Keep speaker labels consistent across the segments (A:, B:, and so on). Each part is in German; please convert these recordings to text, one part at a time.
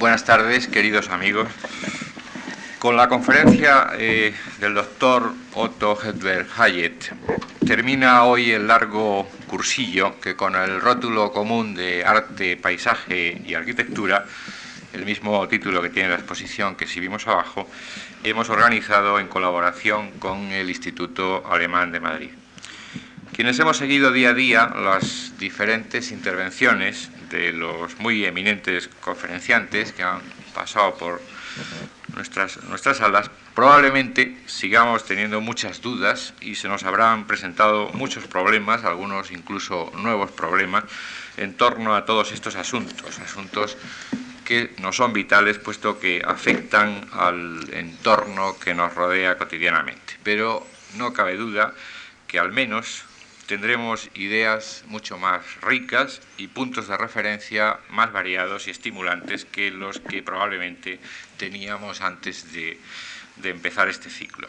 A: Buenas tardes, queridos amigos. Con la conferencia eh, del doctor Otto Hedberg Hayet termina hoy el largo cursillo que con el rótulo común de arte, paisaje y arquitectura, el mismo título que tiene la exposición que exhibimos abajo, hemos organizado en colaboración con el Instituto Alemán de Madrid. Quienes hemos seguido día a día las diferentes intervenciones de los muy eminentes conferenciantes que han pasado por nuestras, nuestras salas, probablemente sigamos teniendo muchas dudas y se nos habrán presentado muchos problemas, algunos incluso nuevos problemas, en torno a todos estos asuntos, asuntos que no son vitales puesto que afectan al entorno que nos rodea cotidianamente. Pero no cabe duda que al menos tendremos ideas mucho más ricas y puntos de referencia más variados y estimulantes que los que probablemente teníamos antes de, empezar este ciclo.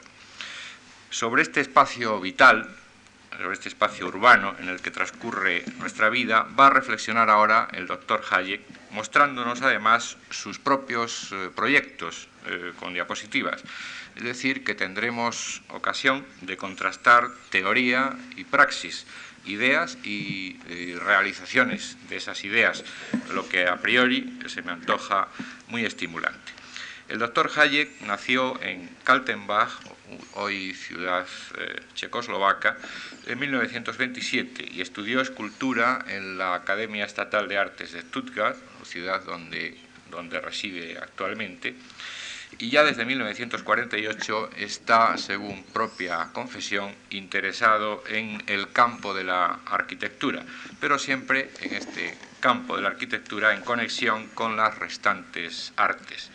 A: Sobre este espacio vital, sobre este espacio urbano en el que transcurre nuestra vida, va a reflexionar ahora el doctor Hayek, mostrándonos además sus propios eh, proyectos eh, con diapositivas es decir, que tendremos ocasión de contrastar teoría y praxis, ideas y, realizaciones de esas ideas, lo que a priori se me antoja muy estimulante. El doctor Hayek nació en Kaltenbach, hoy ciudad eh, checoslovaca, en 1927 y estudió escultura en la Academia Estatal de Artes de Stuttgart, ciudad donde, donde reside actualmente, y ya desde 1948 está, según propia confesión, interesado en el campo de la arquitectura, pero siempre en este campo de la arquitectura en conexión con las restantes artes.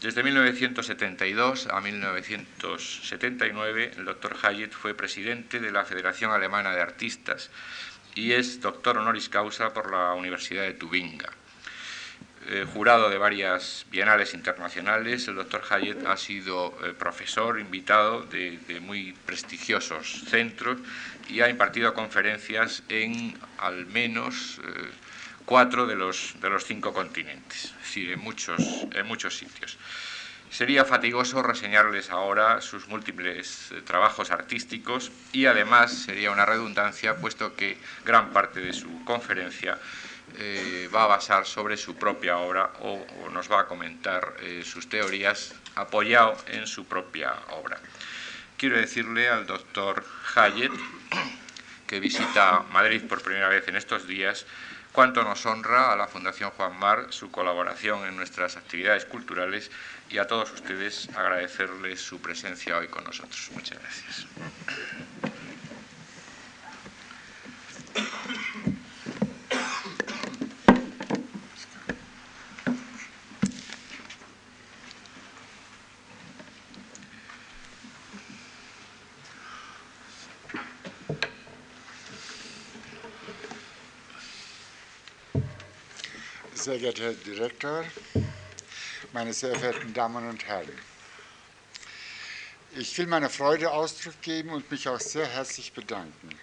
A: Desde 1972 a 1979, el doctor Hayet fue presidente de la Federación Alemana de Artistas y es doctor honoris causa por la Universidad de Tubinga. Eh, jurado de varias bienales internacionales, el doctor Hayet ha sido eh, profesor invitado de, muy prestigiosos centros y ha impartido conferencias en al menos eh, cuatro de los, de los cinco continentes, es decir, en muchos, en muchos sitios. Sería fatigoso reseñarles ahora sus múltiples trabajos artísticos y además sería una redundancia puesto que gran parte de su conferencia eh, va a basar sobre su propia obra o, nos va a comentar eh, sus teorías apoyado en su propia obra. Quiero decirle al doctor Hayet, que visita Madrid por primera vez en estos días, cuánto nos honra a la Fundación Juan Mar su colaboración en nuestras actividades culturales y a todos ustedes agradecerles su presencia hoy con nosotros. Muchas gracias.
B: Sehr geehrter Herr Direktor, meine sehr verehrten Damen und Herren, ich will meiner Freude Ausdruck geben und mich auch sehr herzlich bedanken,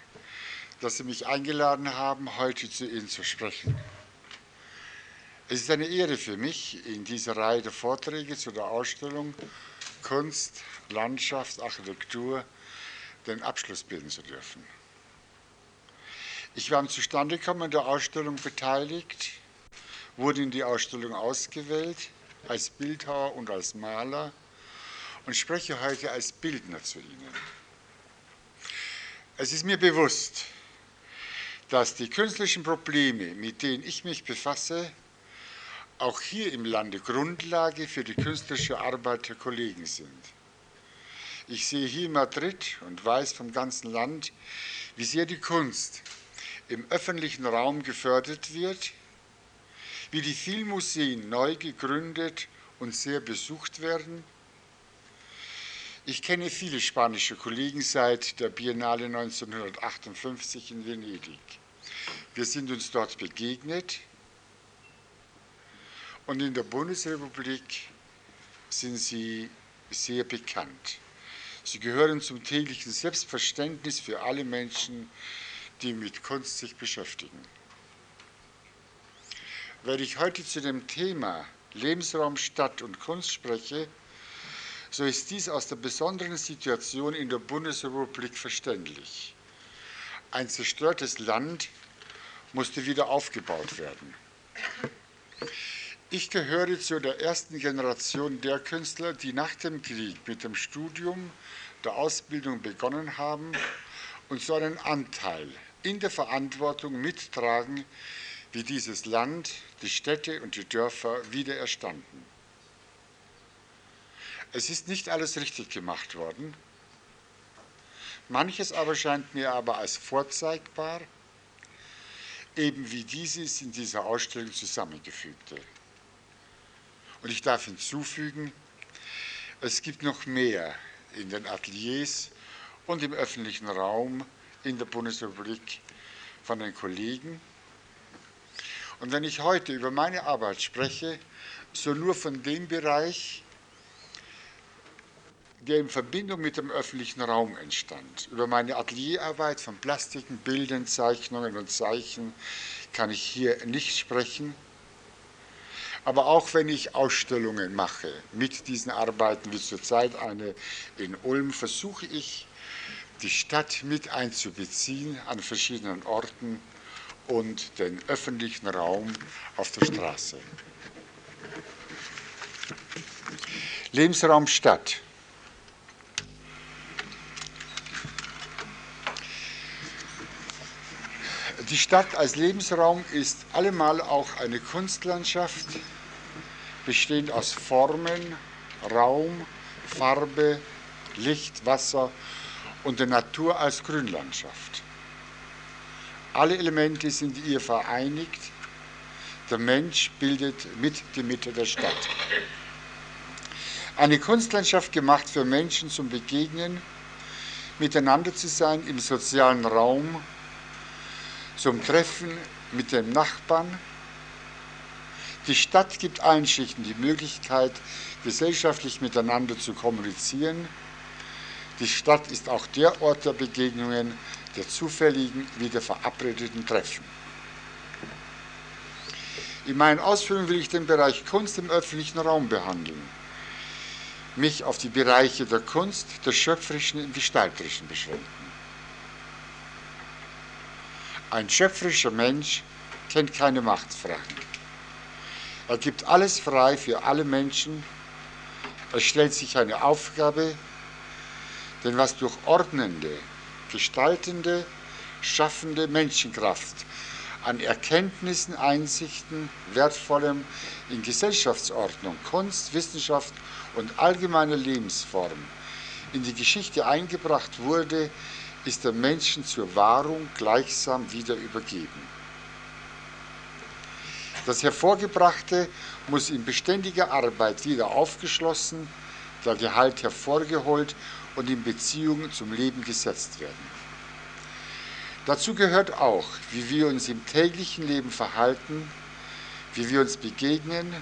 B: dass Sie mich eingeladen haben, heute zu Ihnen zu sprechen. Es ist eine Ehre für mich, in dieser Reihe der Vorträge zu der Ausstellung Kunst, Landschaft, Architektur den Abschluss bilden zu dürfen. Ich war am Zustandekommen der Ausstellung beteiligt wurde in die Ausstellung ausgewählt als Bildhauer und als Maler und spreche heute als Bildner zu Ihnen. Es ist mir bewusst, dass die künstlerischen Probleme, mit denen ich mich befasse, auch hier im Lande Grundlage für die künstlerische Arbeit der Kollegen sind. Ich sehe hier in Madrid und weiß vom ganzen Land, wie sehr die Kunst im öffentlichen Raum gefördert wird, wie die Filmmuseen neu gegründet und sehr besucht werden. Ich kenne viele spanische Kollegen seit der Biennale 1958 in Venedig. Wir sind uns dort begegnet und in der Bundesrepublik sind sie sehr bekannt. Sie gehören zum täglichen Selbstverständnis für alle Menschen, die mit Kunst sich beschäftigen werde ich heute zu dem Thema Lebensraum Stadt und Kunst spreche, so ist dies aus der besonderen Situation in der Bundesrepublik verständlich. Ein zerstörtes Land musste wieder aufgebaut werden. Ich gehöre zu der ersten Generation der Künstler, die nach dem Krieg mit dem Studium der Ausbildung begonnen haben und so einen Anteil in der Verantwortung mittragen, wie dieses Land, die Städte und die Dörfer wieder erstanden. Es ist nicht alles richtig gemacht worden. Manches aber scheint mir aber als vorzeigbar, eben wie dieses in dieser Ausstellung zusammengefügte. Und ich darf hinzufügen, es gibt noch mehr in den Ateliers und im öffentlichen Raum in der Bundesrepublik von den Kollegen. Und wenn ich heute über meine Arbeit spreche, so nur von dem Bereich, der in Verbindung mit dem öffentlichen Raum entstand. Über meine Atelierarbeit von Plastiken, Bildern, Zeichnungen und Zeichen kann ich hier nicht sprechen. Aber auch wenn ich Ausstellungen mache mit diesen Arbeiten, wie zurzeit eine in Ulm, versuche ich, die Stadt mit einzubeziehen an verschiedenen Orten und den öffentlichen Raum auf der Straße. Lebensraum Stadt. Die Stadt als Lebensraum ist allemal auch eine Kunstlandschaft, bestehend aus Formen, Raum, Farbe, Licht, Wasser und der Natur als Grünlandschaft. Alle Elemente sind ihr vereinigt. Der Mensch bildet mit die Mitte der Stadt. Eine Kunstlandschaft gemacht für Menschen zum Begegnen, miteinander zu sein im sozialen Raum, zum Treffen mit den Nachbarn. Die Stadt gibt allen Schichten die Möglichkeit, gesellschaftlich miteinander zu kommunizieren. Die Stadt ist auch der Ort der Begegnungen, der zufälligen wie der verabredeten Treffen. In meinen Ausführungen will ich den Bereich Kunst im öffentlichen Raum behandeln, mich auf die Bereiche der Kunst, des Schöpferischen und Gestalterischen beschränken. Ein schöpferischer Mensch kennt keine Machtfragen. Er gibt alles frei für alle Menschen. Er stellt sich eine Aufgabe, denn was durch ordnende, gestaltende, schaffende Menschenkraft an Erkenntnissen, Einsichten, Wertvollem in Gesellschaftsordnung, Kunst, Wissenschaft und allgemeiner Lebensform in die Geschichte eingebracht wurde, ist der Menschen zur Wahrung gleichsam wieder übergeben. Das Hervorgebrachte muss in beständiger Arbeit wieder aufgeschlossen, der Gehalt hervorgeholt und in Beziehung zum Leben gesetzt werden. Dazu gehört auch, wie wir uns im täglichen Leben verhalten, wie wir uns begegnen,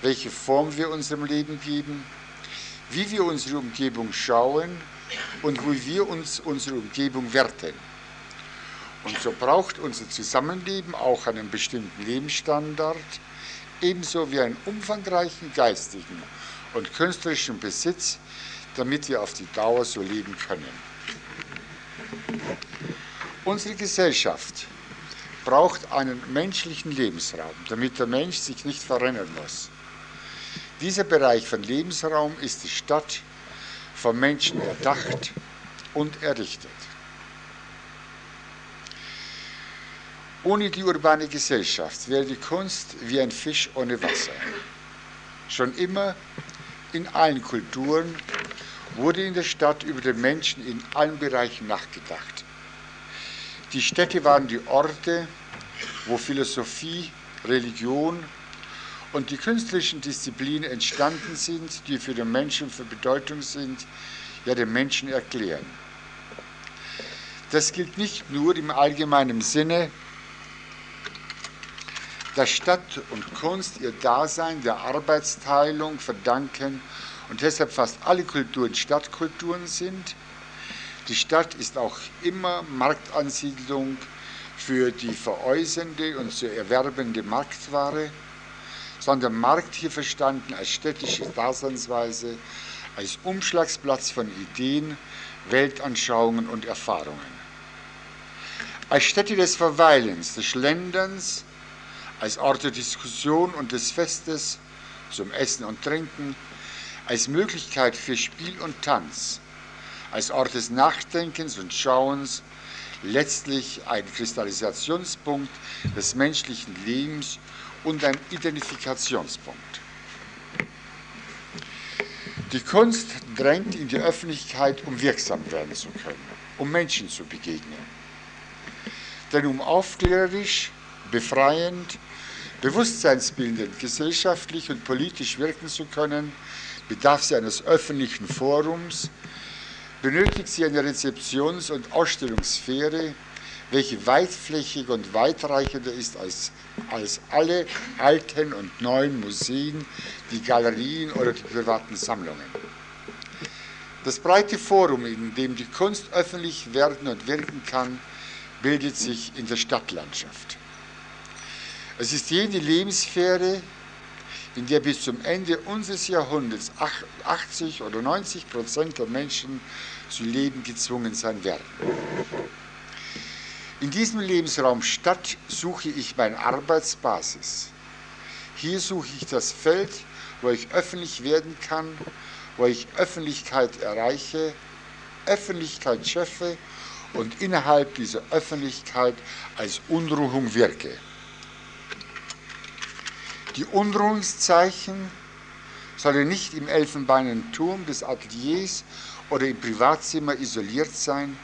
B: welche Form wir unserem Leben geben, wie wir unsere Umgebung schauen und wie wir uns unsere Umgebung werten. Und so braucht unser Zusammenleben auch einen bestimmten Lebensstandard, ebenso wie einen umfangreichen geistigen und künstlerischen Besitz, damit wir auf die Dauer so leben können. Unsere Gesellschaft braucht einen menschlichen Lebensraum, damit der Mensch sich nicht verrennen muss. Dieser Bereich von Lebensraum ist die Stadt vom Menschen erdacht und errichtet. Ohne die urbane Gesellschaft wäre die Kunst wie ein Fisch ohne Wasser. Schon immer in allen Kulturen wurde in der Stadt über den Menschen in allen Bereichen nachgedacht. Die Städte waren die Orte, wo Philosophie, Religion und die künstlerischen Disziplinen entstanden sind, die für den Menschen für Bedeutung sind, ja den Menschen erklären. Das gilt nicht nur im allgemeinen Sinne, dass Stadt und Kunst ihr Dasein der Arbeitsteilung verdanken und deshalb fast alle Kulturen Stadtkulturen sind. Die Stadt ist auch immer Marktansiedlung für die veräußernde und zu erwerbende Marktware sondern Markt hier verstanden als städtische Daseinsweise, als Umschlagsplatz von Ideen, Weltanschauungen und Erfahrungen. Als Stätte des Verweilens, des Schlenderns, als Ort der Diskussion und des Festes zum Essen und Trinken, als Möglichkeit für Spiel und Tanz, als Ort des Nachdenkens und Schauens, letztlich ein Kristallisationspunkt des menschlichen Lebens und ein Identifikationspunkt. Die Kunst drängt in die Öffentlichkeit, um wirksam werden zu können, um Menschen zu begegnen. Denn um aufklärerisch, befreiend, bewusstseinsbildend, gesellschaftlich und politisch wirken zu können, bedarf sie eines öffentlichen Forums, benötigt sie eine Rezeptions- und Ausstellungssphäre, welche weitflächiger und weitreichender ist als, als alle alten und neuen Museen, die Galerien oder die privaten Sammlungen. Das breite Forum, in dem die Kunst öffentlich werden und wirken kann, bildet sich in der Stadtlandschaft. Es ist jene Lebenssphäre, in der bis zum Ende unseres Jahrhunderts 80 oder 90 Prozent der Menschen zu leben gezwungen sein werden. In diesem Lebensraum Stadt suche ich meine Arbeitsbasis. Hier suche ich das Feld, wo ich öffentlich werden kann, wo ich Öffentlichkeit erreiche, Öffentlichkeit schaffe und innerhalb dieser Öffentlichkeit als Unruhung wirke. Die Unruhungszeichen sollen nicht im elfenbeinernen Turm des Ateliers oder im Privatzimmer isoliert sein,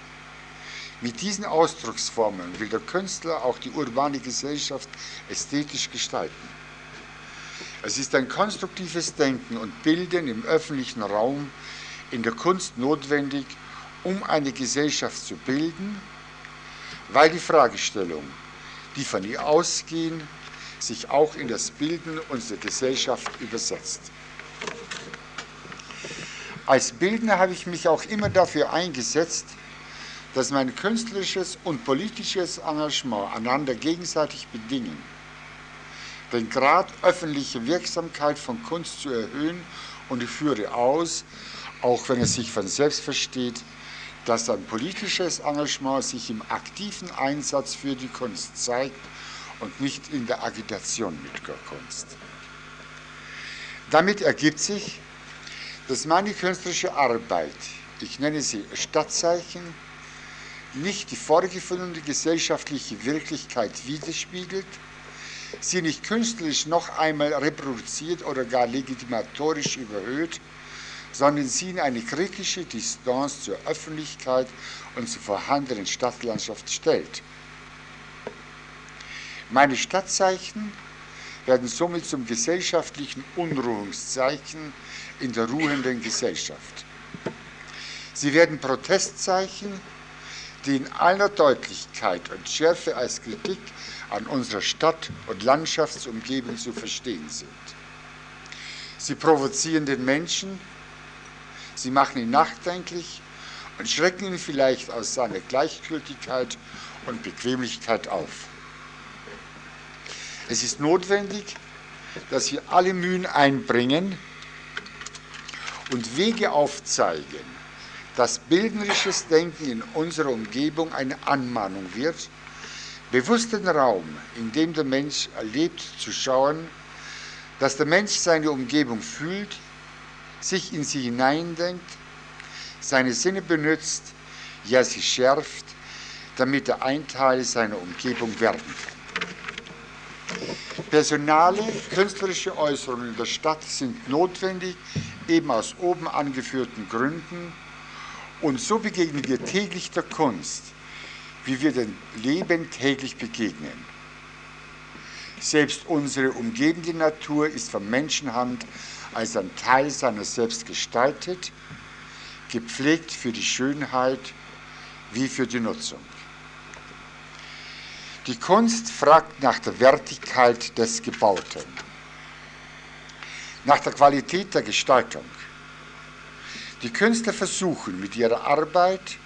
B: mit diesen Ausdrucksformen will der Künstler auch die urbane Gesellschaft ästhetisch gestalten. Es ist ein konstruktives Denken und Bilden im öffentlichen Raum in der Kunst notwendig, um eine Gesellschaft zu bilden, weil die Fragestellung, die von ihr ausgehen, sich auch in das Bilden unserer Gesellschaft übersetzt. Als Bildner habe ich mich auch immer dafür eingesetzt, dass mein künstlerisches und politisches Engagement einander gegenseitig bedingen. Den Grad öffentliche Wirksamkeit von Kunst zu erhöhen und ich führe aus, auch wenn es sich von selbst versteht, dass ein politisches Engagement sich im aktiven Einsatz für die Kunst zeigt und nicht in der Agitation mit der Kunst. Damit ergibt sich, dass meine künstlerische Arbeit, ich nenne sie Stadtzeichen, nicht die vorgefundene gesellschaftliche Wirklichkeit widerspiegelt, sie nicht künstlerisch noch einmal reproduziert oder gar legitimatorisch überhöht, sondern sie in eine kritische Distanz zur Öffentlichkeit und zur vorhandenen Stadtlandschaft stellt. Meine Stadtzeichen werden somit zum gesellschaftlichen Unruhungszeichen in der ruhenden Gesellschaft. Sie werden Protestzeichen die in aller Deutlichkeit und Schärfe als Kritik an unserer Stadt- und Landschaftsumgebung zu verstehen sind. Sie provozieren den Menschen, sie machen ihn nachdenklich und schrecken ihn vielleicht aus seiner Gleichgültigkeit und Bequemlichkeit auf. Es ist notwendig, dass wir alle Mühen einbringen und Wege aufzeigen, dass bildnerisches Denken in unserer Umgebung eine Anmahnung wird, bewusst den Raum, in dem der Mensch erlebt, zu schauen, dass der Mensch seine Umgebung fühlt, sich in sie hineindenkt, seine Sinne benutzt, ja sie schärft, damit er ein Teil seiner Umgebung werden kann. Personale, künstlerische Äußerungen in der Stadt sind notwendig, eben aus oben angeführten Gründen, und so begegnen wir täglich der Kunst, wie wir dem Leben täglich begegnen. Selbst unsere umgebende Natur ist von Menschenhand als ein Teil seiner selbst gestaltet, gepflegt für die Schönheit wie für die Nutzung. Die Kunst fragt nach der Wertigkeit des Gebauten, nach der Qualität der Gestaltung. Die Künstler versuchen mit ihrer Arbeit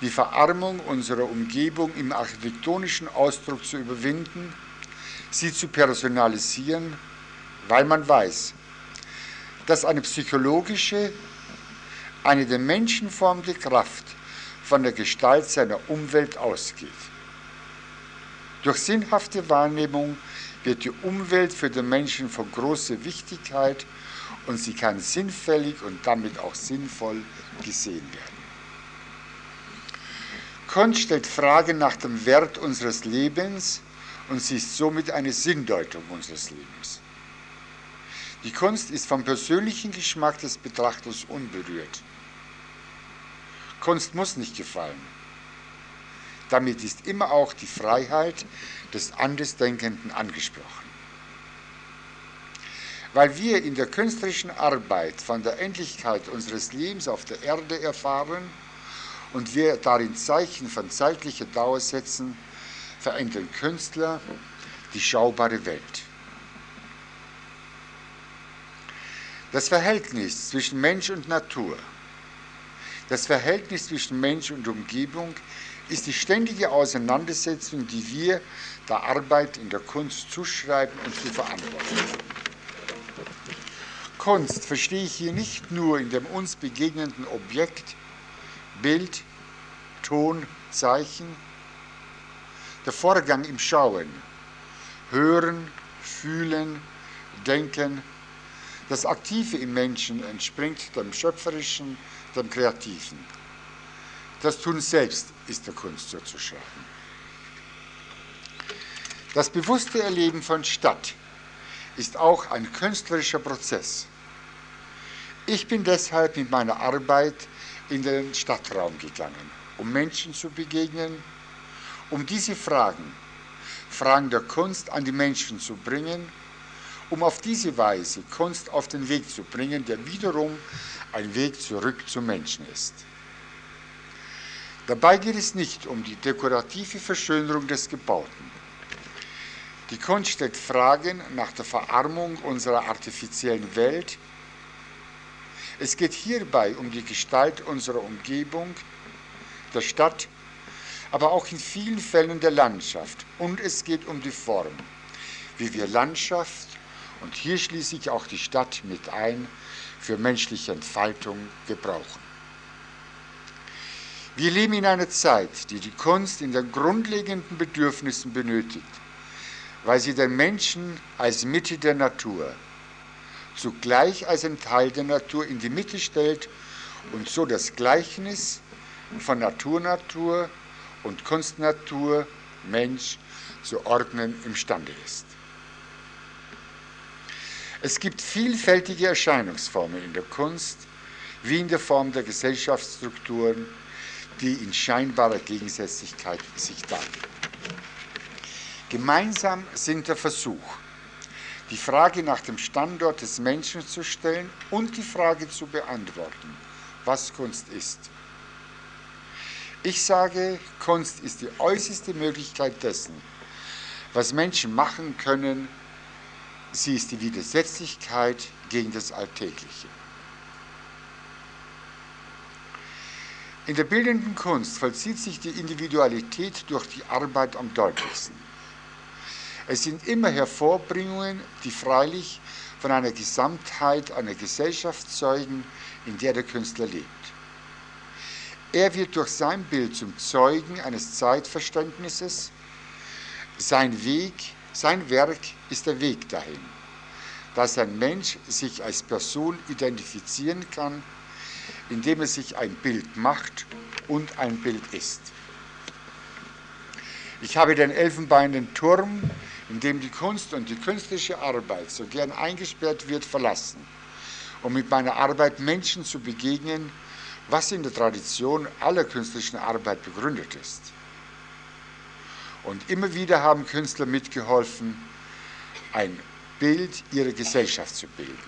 B: die Verarmung unserer Umgebung im architektonischen Ausdruck zu überwinden, sie zu personalisieren, weil man weiß, dass eine psychologische, eine den Menschen formende Kraft von der Gestalt seiner Umwelt ausgeht. Durch sinnhafte Wahrnehmung wird die Umwelt für den Menschen von großer Wichtigkeit und sie kann sinnfällig und damit auch sinnvoll gesehen werden. Kunst stellt Fragen nach dem Wert unseres Lebens und sie ist somit eine Sinndeutung unseres Lebens. Die Kunst ist vom persönlichen Geschmack des Betrachters unberührt. Kunst muss nicht gefallen. Damit ist immer auch die Freiheit des Andersdenkenden angesprochen. Weil wir in der künstlerischen Arbeit von der Endlichkeit unseres Lebens auf der Erde erfahren und wir darin Zeichen von zeitlicher Dauer setzen, verändern Künstler die schaubare Welt. Das Verhältnis zwischen Mensch und Natur, das Verhältnis zwischen Mensch und Umgebung ist die ständige Auseinandersetzung, die wir der Arbeit in der Kunst zuschreiben und zu verantworten Kunst verstehe ich hier nicht nur in dem uns begegnenden Objekt, Bild, Ton, Zeichen, der Vorgang im Schauen, Hören, Fühlen, Denken, das Aktive im Menschen entspringt dem Schöpferischen, dem Kreativen. Das Tun selbst ist der Kunst zuzuschreiben. Das bewusste Erleben von Stadt ist auch ein künstlerischer Prozess. Ich bin deshalb mit meiner Arbeit in den Stadtraum gegangen, um Menschen zu begegnen, um diese Fragen, Fragen der Kunst an die Menschen zu bringen, um auf diese Weise Kunst auf den Weg zu bringen, der wiederum ein Weg zurück zum Menschen ist. Dabei geht es nicht um die dekorative Verschönerung des Gebauten. Die Kunst stellt Fragen nach der Verarmung unserer artifiziellen Welt. Es geht hierbei um die Gestalt unserer Umgebung, der Stadt, aber auch in vielen Fällen der Landschaft. Und es geht um die Form, wie wir Landschaft, und hier schließe ich auch die Stadt mit ein, für menschliche Entfaltung gebrauchen. Wir leben in einer Zeit, die die Kunst in den grundlegenden Bedürfnissen benötigt, weil sie den Menschen als Mitte der Natur, zugleich als ein Teil der Natur in die Mitte stellt und so das Gleichnis von Natur-Natur und Kunst-Natur, Mensch zu ordnen imstande ist. Es gibt vielfältige Erscheinungsformen in der Kunst, wie in der Form der Gesellschaftsstrukturen, die in scheinbarer Gegensätzlichkeit sich darstellen. Gemeinsam sind der Versuch, die Frage nach dem Standort des Menschen zu stellen und die Frage zu beantworten, was Kunst ist. Ich sage, Kunst ist die äußerste Möglichkeit dessen, was Menschen machen können. Sie ist die Widersetzlichkeit gegen das Alltägliche. In der bildenden Kunst vollzieht sich die Individualität durch die Arbeit am deutlichsten. Es sind immer Hervorbringungen, die freilich von einer Gesamtheit einer Gesellschaft zeugen, in der der Künstler lebt. Er wird durch sein Bild zum Zeugen eines Zeitverständnisses. Sein Weg, sein Werk ist der Weg dahin, dass ein Mensch sich als Person identifizieren kann indem es sich ein Bild macht und ein Bild ist. Ich habe den elfenbeinenden Turm, in dem die Kunst und die künstlerische Arbeit so gern eingesperrt wird, verlassen, um mit meiner Arbeit Menschen zu begegnen, was in der Tradition aller künstlerischen Arbeit begründet ist. Und immer wieder haben Künstler mitgeholfen, ein Bild ihrer Gesellschaft zu bilden.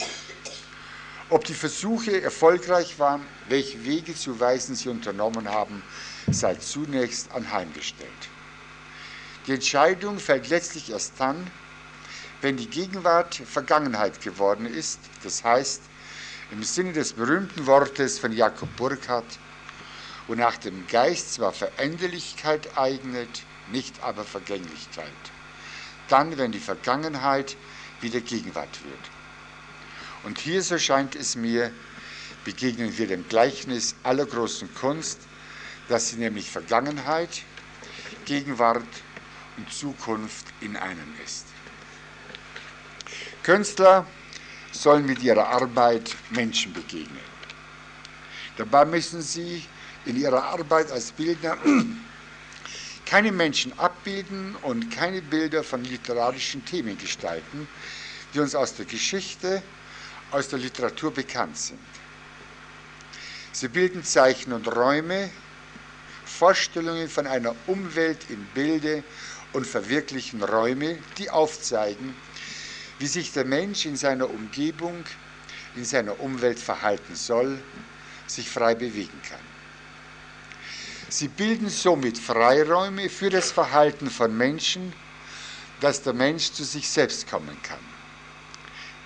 B: Ob die Versuche erfolgreich waren, welche Wege zu weisen sie unternommen haben, sei zunächst anheimgestellt. Die Entscheidung fällt letztlich erst dann, wenn die Gegenwart Vergangenheit geworden ist, das heißt im Sinne des berühmten Wortes von Jakob Burckhardt, wonach dem Geist zwar Veränderlichkeit eignet, nicht aber Vergänglichkeit. Dann, wenn die Vergangenheit wieder Gegenwart wird. Und hier, so scheint es mir, begegnen wir dem Gleichnis aller großen Kunst, dass sie nämlich Vergangenheit, Gegenwart und Zukunft in einem ist. Künstler sollen mit ihrer Arbeit Menschen begegnen. Dabei müssen sie in ihrer Arbeit als Bildner keine Menschen abbilden und keine Bilder von literarischen Themen gestalten, die uns aus der Geschichte, aus der Literatur bekannt sind. Sie bilden Zeichen und Räume, Vorstellungen von einer Umwelt im Bilde und verwirklichen Räume, die aufzeigen, wie sich der Mensch in seiner Umgebung, in seiner Umwelt verhalten soll, sich frei bewegen kann. Sie bilden somit Freiräume für das Verhalten von Menschen, dass der Mensch zu sich selbst kommen kann.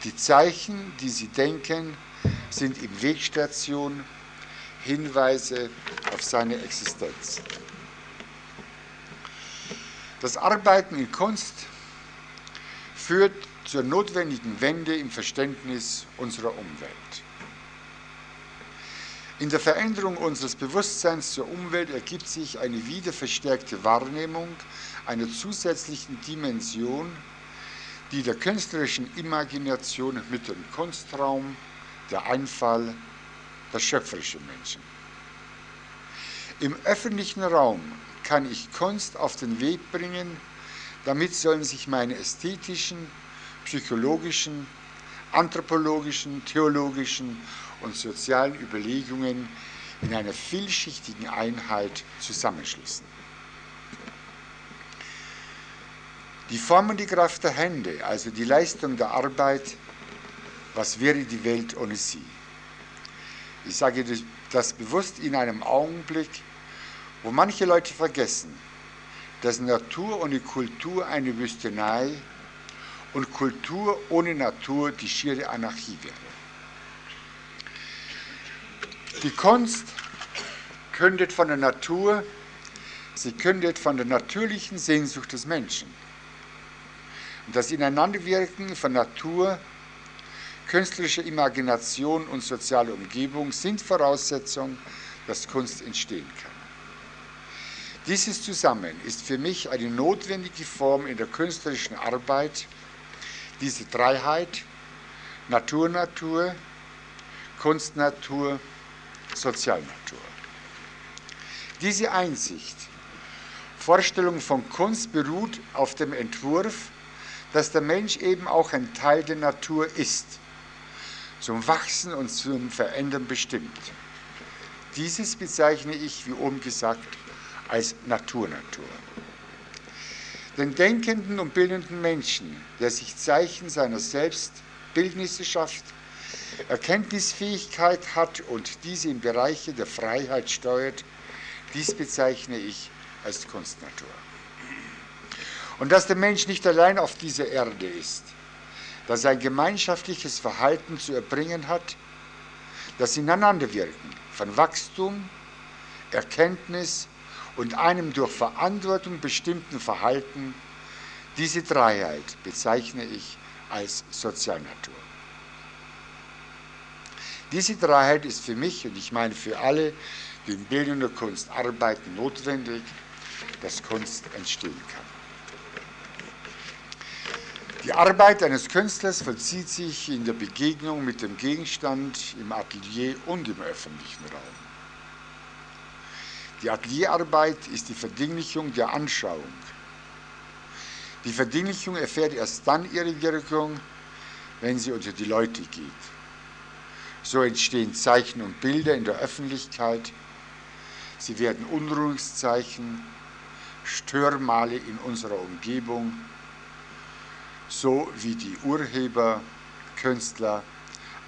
B: Die Zeichen, die sie denken, sind ihm Wegstation, Hinweise auf seine Existenz. Das Arbeiten in Kunst führt zur notwendigen Wende im Verständnis unserer Umwelt. In der Veränderung unseres Bewusstseins zur Umwelt ergibt sich eine wieder verstärkte Wahrnehmung einer zusätzlichen Dimension, die der künstlerischen Imagination mit dem Kunstraum, der Einfall, der schöpferische Menschen. Im öffentlichen Raum kann ich Kunst auf den Weg bringen, damit sollen sich meine ästhetischen, psychologischen, anthropologischen, theologischen und sozialen Überlegungen in einer vielschichtigen Einheit zusammenschließen. Die formende Kraft der Hände, also die Leistung der Arbeit, was wäre die Welt ohne sie? Ich sage das bewusst in einem Augenblick, wo manche Leute vergessen, dass Natur ohne Kultur eine Wüstenei und Kultur ohne Natur die schiere Anarchie wäre. Die Kunst kündet von der Natur, sie kündet von der natürlichen Sehnsucht des Menschen. Das Ineinanderwirken von Natur, künstlicher Imagination und soziale Umgebung sind Voraussetzung, dass Kunst entstehen kann. Dieses Zusammen ist für mich eine notwendige Form in der künstlerischen Arbeit, diese Dreiheit, Natur-Natur, Kunst-Natur, Sozialnatur. Diese Einsicht, Vorstellung von Kunst beruht auf dem Entwurf, dass der Mensch eben auch ein Teil der Natur ist, zum Wachsen und zum Verändern bestimmt. Dieses bezeichne ich, wie oben gesagt, als Natur-Natur. Den denkenden und bildenden Menschen, der sich Zeichen seiner selbst Bildnisse schafft, Erkenntnisfähigkeit hat und diese im Bereiche der Freiheit steuert, dies bezeichne ich als Kunstnatur. Und dass der Mensch nicht allein auf dieser Erde ist, dass er ein gemeinschaftliches Verhalten zu erbringen hat, das Ineinanderwirken von Wachstum, Erkenntnis und einem durch Verantwortung bestimmten Verhalten, diese Dreiheit bezeichne ich als Sozialnatur. Diese Dreiheit ist für mich und ich meine für alle, die in bildender Kunst arbeiten, notwendig, dass Kunst entstehen kann. Die Arbeit eines Künstlers vollzieht sich in der Begegnung mit dem Gegenstand im Atelier und im öffentlichen Raum. Die Atelierarbeit ist die Verdinglichung der Anschauung. Die Verdinglichung erfährt erst dann ihre Wirkung, wenn sie unter die Leute geht. So entstehen Zeichen und Bilder in der Öffentlichkeit. Sie werden Unruhungszeichen, Störmale in unserer Umgebung, so wie die Urheber, Künstler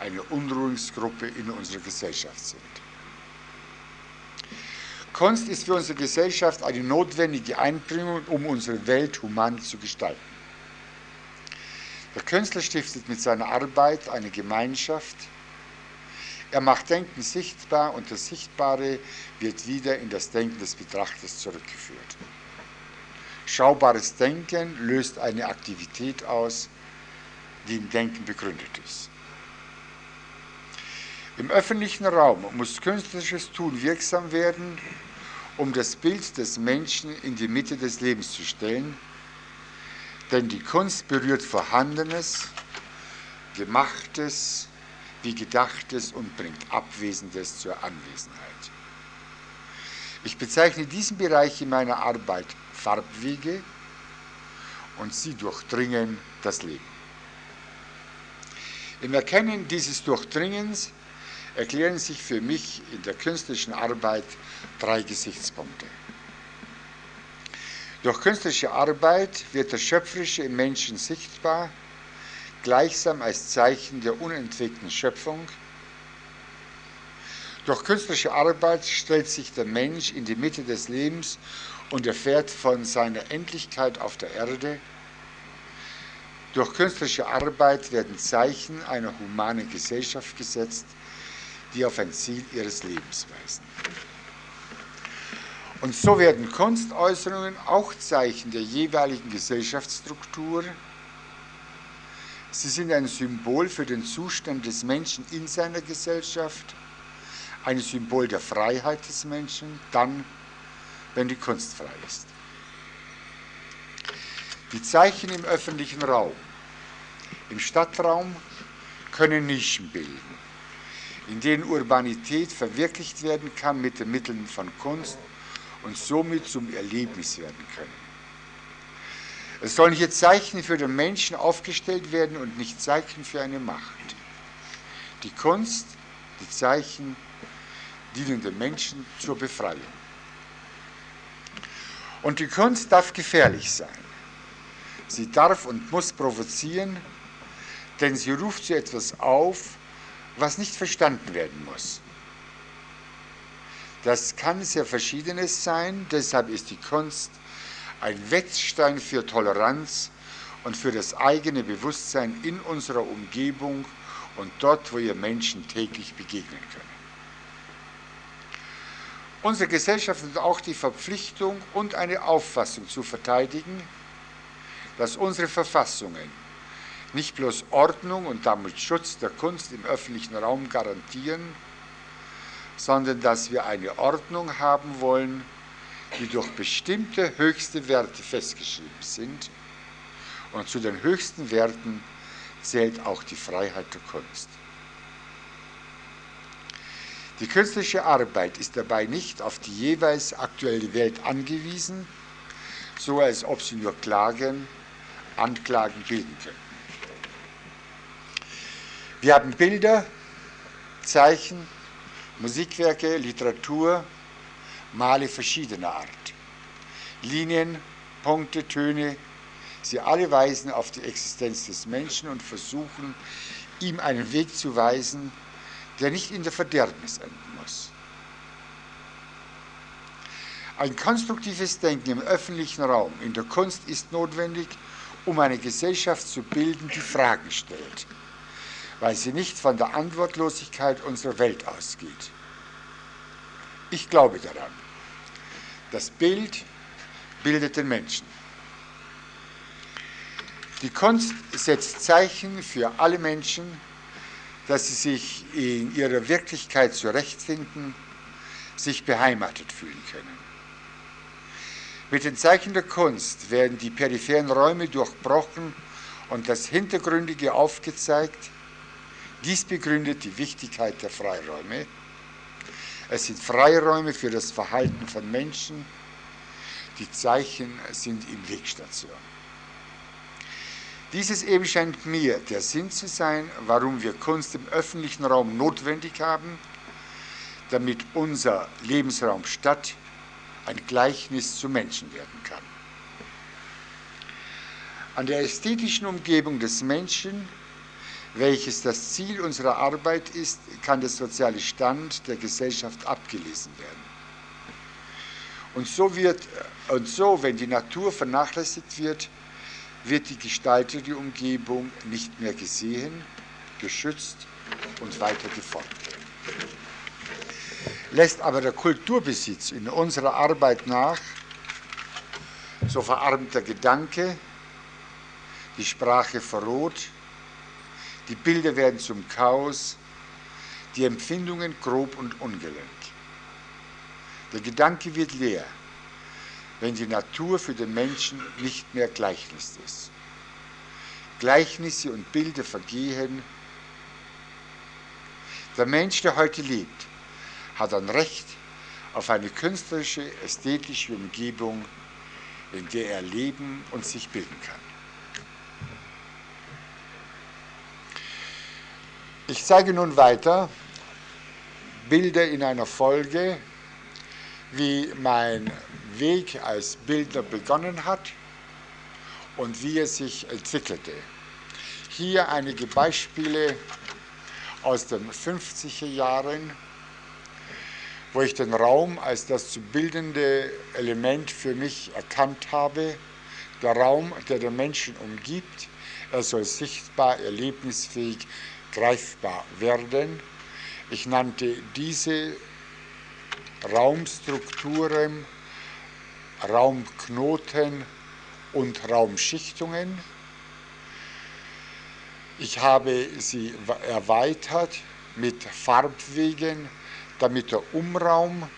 B: eine Unruhungsgruppe in unserer Gesellschaft sind. Kunst ist für unsere Gesellschaft eine notwendige Einbringung, um unsere Welt human zu gestalten. Der Künstler stiftet mit seiner Arbeit eine Gemeinschaft, er macht Denken sichtbar und das Sichtbare wird wieder in das Denken des Betrachters zurückgeführt. Schaubares Denken löst eine Aktivität aus, die im Denken begründet ist. Im öffentlichen Raum muss künstlerisches Tun wirksam werden, um das Bild des Menschen in die Mitte des Lebens zu stellen, denn die Kunst berührt Vorhandenes, Gemachtes wie Gedachtes und bringt Abwesendes zur Anwesenheit. Ich bezeichne diesen Bereich in meiner Arbeit Farbwege und sie durchdringen das Leben. Im Erkennen dieses Durchdringens erklären sich für mich in der künstlerischen Arbeit drei Gesichtspunkte. Durch künstlerische Arbeit wird das Schöpferische im Menschen sichtbar, gleichsam als Zeichen der unentwickelten Schöpfung. Durch künstlerische Arbeit stellt sich der Mensch in die Mitte des Lebens und erfährt von seiner Endlichkeit auf der Erde. Durch künstlerische Arbeit werden Zeichen einer humanen Gesellschaft gesetzt, die auf ein Ziel ihres Lebens weisen. Und so werden Kunstäußerungen auch Zeichen der jeweiligen Gesellschaftsstruktur. Sie sind ein Symbol für den Zustand des Menschen in seiner Gesellschaft, ein Symbol der Freiheit des Menschen, dann, wenn die Kunst frei ist. Die Zeichen im öffentlichen Raum, im Stadtraum können Nischen bilden in denen Urbanität verwirklicht werden kann mit den Mitteln von Kunst und somit zum Erlebnis werden können. Es sollen hier Zeichen für den Menschen aufgestellt werden und nicht Zeichen für eine Macht. Die Kunst, die Zeichen dienen den Menschen zur Befreiung. Und die Kunst darf gefährlich sein. Sie darf und muss provozieren, denn sie ruft zu etwas auf, was nicht verstanden werden muss. Das kann sehr verschiedenes sein, deshalb ist die Kunst ein Wetzstein für Toleranz und für das eigene Bewusstsein in unserer Umgebung und dort, wo ihr Menschen täglich begegnen können. Unsere Gesellschaft hat auch die Verpflichtung und eine Auffassung zu verteidigen, dass unsere Verfassungen nicht bloß Ordnung und damit Schutz der Kunst im öffentlichen Raum garantieren, sondern dass wir eine Ordnung haben wollen, die durch bestimmte höchste Werte festgeschrieben sind. Und zu den höchsten Werten zählt auch die Freiheit der Kunst. Die künstlerische Arbeit ist dabei nicht auf die jeweils aktuelle Welt angewiesen, so als ob sie nur Klagen, Anklagen bilden könnte. Wir haben Bilder, Zeichen, Musikwerke, Literatur, Male verschiedener Art. Linien, Punkte, Töne, sie alle weisen auf die Existenz des Menschen und versuchen, ihm einen Weg zu weisen, der nicht in der Verderbnis enden muss. Ein konstruktives Denken im öffentlichen Raum, in der Kunst ist notwendig, um eine Gesellschaft zu bilden, die Fragen stellt weil sie nicht von der Antwortlosigkeit unserer Welt ausgeht. Ich glaube daran. Das Bild bildet den Menschen. Die Kunst setzt Zeichen für alle Menschen, dass sie sich in ihrer Wirklichkeit zurechtfinden, sich beheimatet fühlen können. Mit den Zeichen der Kunst werden die peripheren Räume durchbrochen und das Hintergründige aufgezeigt, dies begründet die Wichtigkeit der Freiräume. Es sind Freiräume für das Verhalten von Menschen. Die Zeichen sind im Wegstation. Dieses eben scheint mir der Sinn zu sein, warum wir Kunst im öffentlichen Raum notwendig haben, damit unser Lebensraum Stadt ein Gleichnis zu Menschen werden kann. An der ästhetischen Umgebung des Menschen welches das Ziel unserer Arbeit ist, kann der soziale Stand der Gesellschaft abgelesen werden. Und so, wird, und so, wenn die Natur vernachlässigt wird, wird die gestaltete Umgebung nicht mehr gesehen, geschützt und weiter geformt. Lässt aber der Kulturbesitz in unserer Arbeit nach, so verarmt der Gedanke, die Sprache verroht, die Bilder werden zum Chaos, die Empfindungen grob und ungelenk. Der Gedanke wird leer, wenn die Natur für den Menschen nicht mehr Gleichnis ist. Gleichnisse und Bilder vergehen. Der Mensch, der heute lebt, hat ein Recht auf eine künstlerische, ästhetische Umgebung, in der er leben und sich bilden kann. Ich zeige nun weiter Bilder in einer Folge, wie mein Weg als Bildner begonnen hat und wie er sich entwickelte. Hier einige Beispiele aus den 50er Jahren, wo ich den Raum als das zu bildende Element für mich erkannt habe. Der Raum, der den Menschen umgibt, er soll sichtbar, erlebnisfähig, greifbar werden. Ich nannte diese Raumstrukturen, Raumknoten und Raumschichtungen. Ich habe sie erweitert mit Farbwegen, damit der Umraum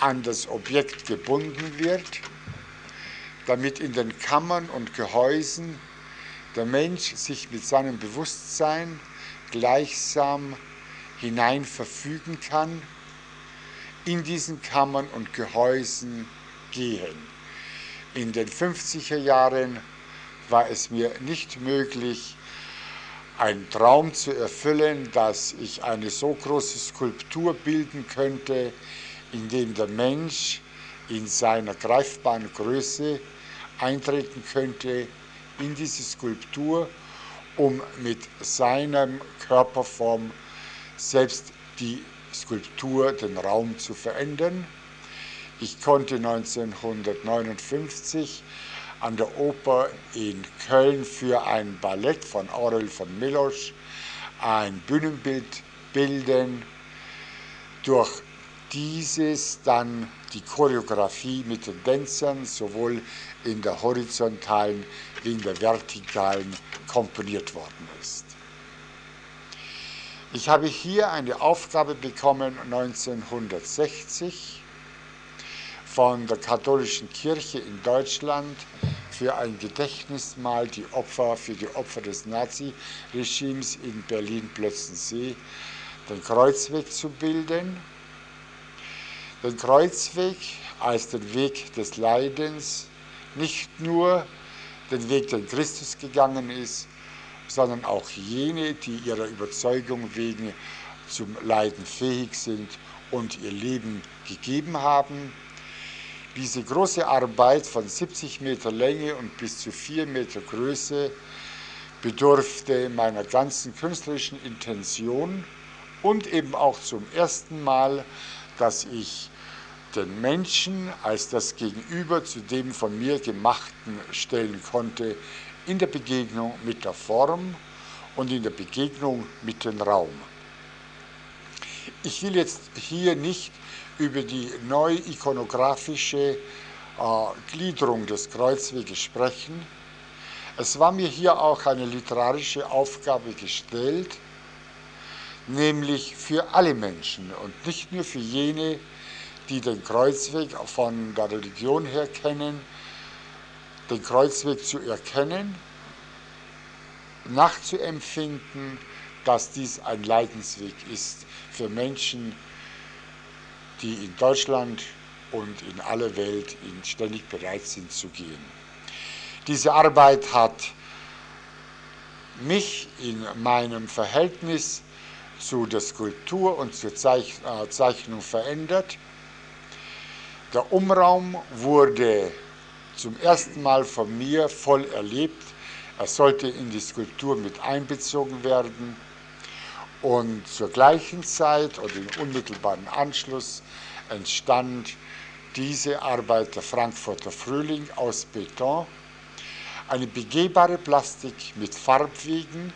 B: an das Objekt gebunden wird, damit in den Kammern und Gehäusen der Mensch sich mit seinem Bewusstsein gleichsam hinein verfügen kann, in diesen Kammern und Gehäusen gehen. In den 50er Jahren war es mir nicht möglich, einen Traum zu erfüllen, dass ich eine so große Skulptur bilden könnte, in dem der Mensch in seiner greifbaren Größe eintreten könnte in diese Skulptur, um mit seiner Körperform selbst die Skulptur, den Raum zu verändern. Ich konnte 1959 an der Oper in Köln für ein Ballett von Aurel von Milosch ein Bühnenbild bilden, durch dieses dann die Choreografie mit den Tänzern sowohl in der horizontalen wie in der vertikalen komponiert worden ist. Ich habe hier eine Aufgabe bekommen 1960 von der katholischen Kirche in Deutschland für ein Gedächtnismal die Opfer, für die Opfer des Naziregimes in Berlin-Plötzensee den Kreuzweg zu bilden. Den Kreuzweg als den Weg des Leidens, nicht nur den Weg, den Christus gegangen ist, sondern auch jene, die ihrer Überzeugung wegen zum Leiden fähig sind und ihr Leben gegeben haben. Diese große Arbeit von 70 Meter Länge und bis zu 4 Meter Größe bedurfte meiner ganzen künstlerischen Intention und eben auch zum ersten Mal, dass ich den Menschen als das Gegenüber zu dem von mir Gemachten stellen konnte, in der Begegnung mit der Form und in der Begegnung mit dem Raum. Ich will jetzt hier nicht über die neu ikonografische äh, Gliederung des Kreuzweges sprechen. Es war mir hier auch eine literarische Aufgabe gestellt, nämlich für alle Menschen und nicht nur für jene, die den Kreuzweg von der Religion her kennen, den Kreuzweg zu erkennen, nachzuempfinden, dass dies ein Leidensweg ist für Menschen, die in Deutschland und in aller Welt ständig bereit sind zu gehen. Diese Arbeit hat mich in meinem Verhältnis zu der Skulptur und zur äh, Zeichnung verändert. Der Umraum wurde zum ersten Mal von mir voll erlebt. Er sollte in die Skulptur mit einbezogen werden. Und zur gleichen Zeit oder im unmittelbaren Anschluss entstand diese Arbeit der Frankfurter Frühling aus Beton, eine begehbare Plastik mit Farbwegen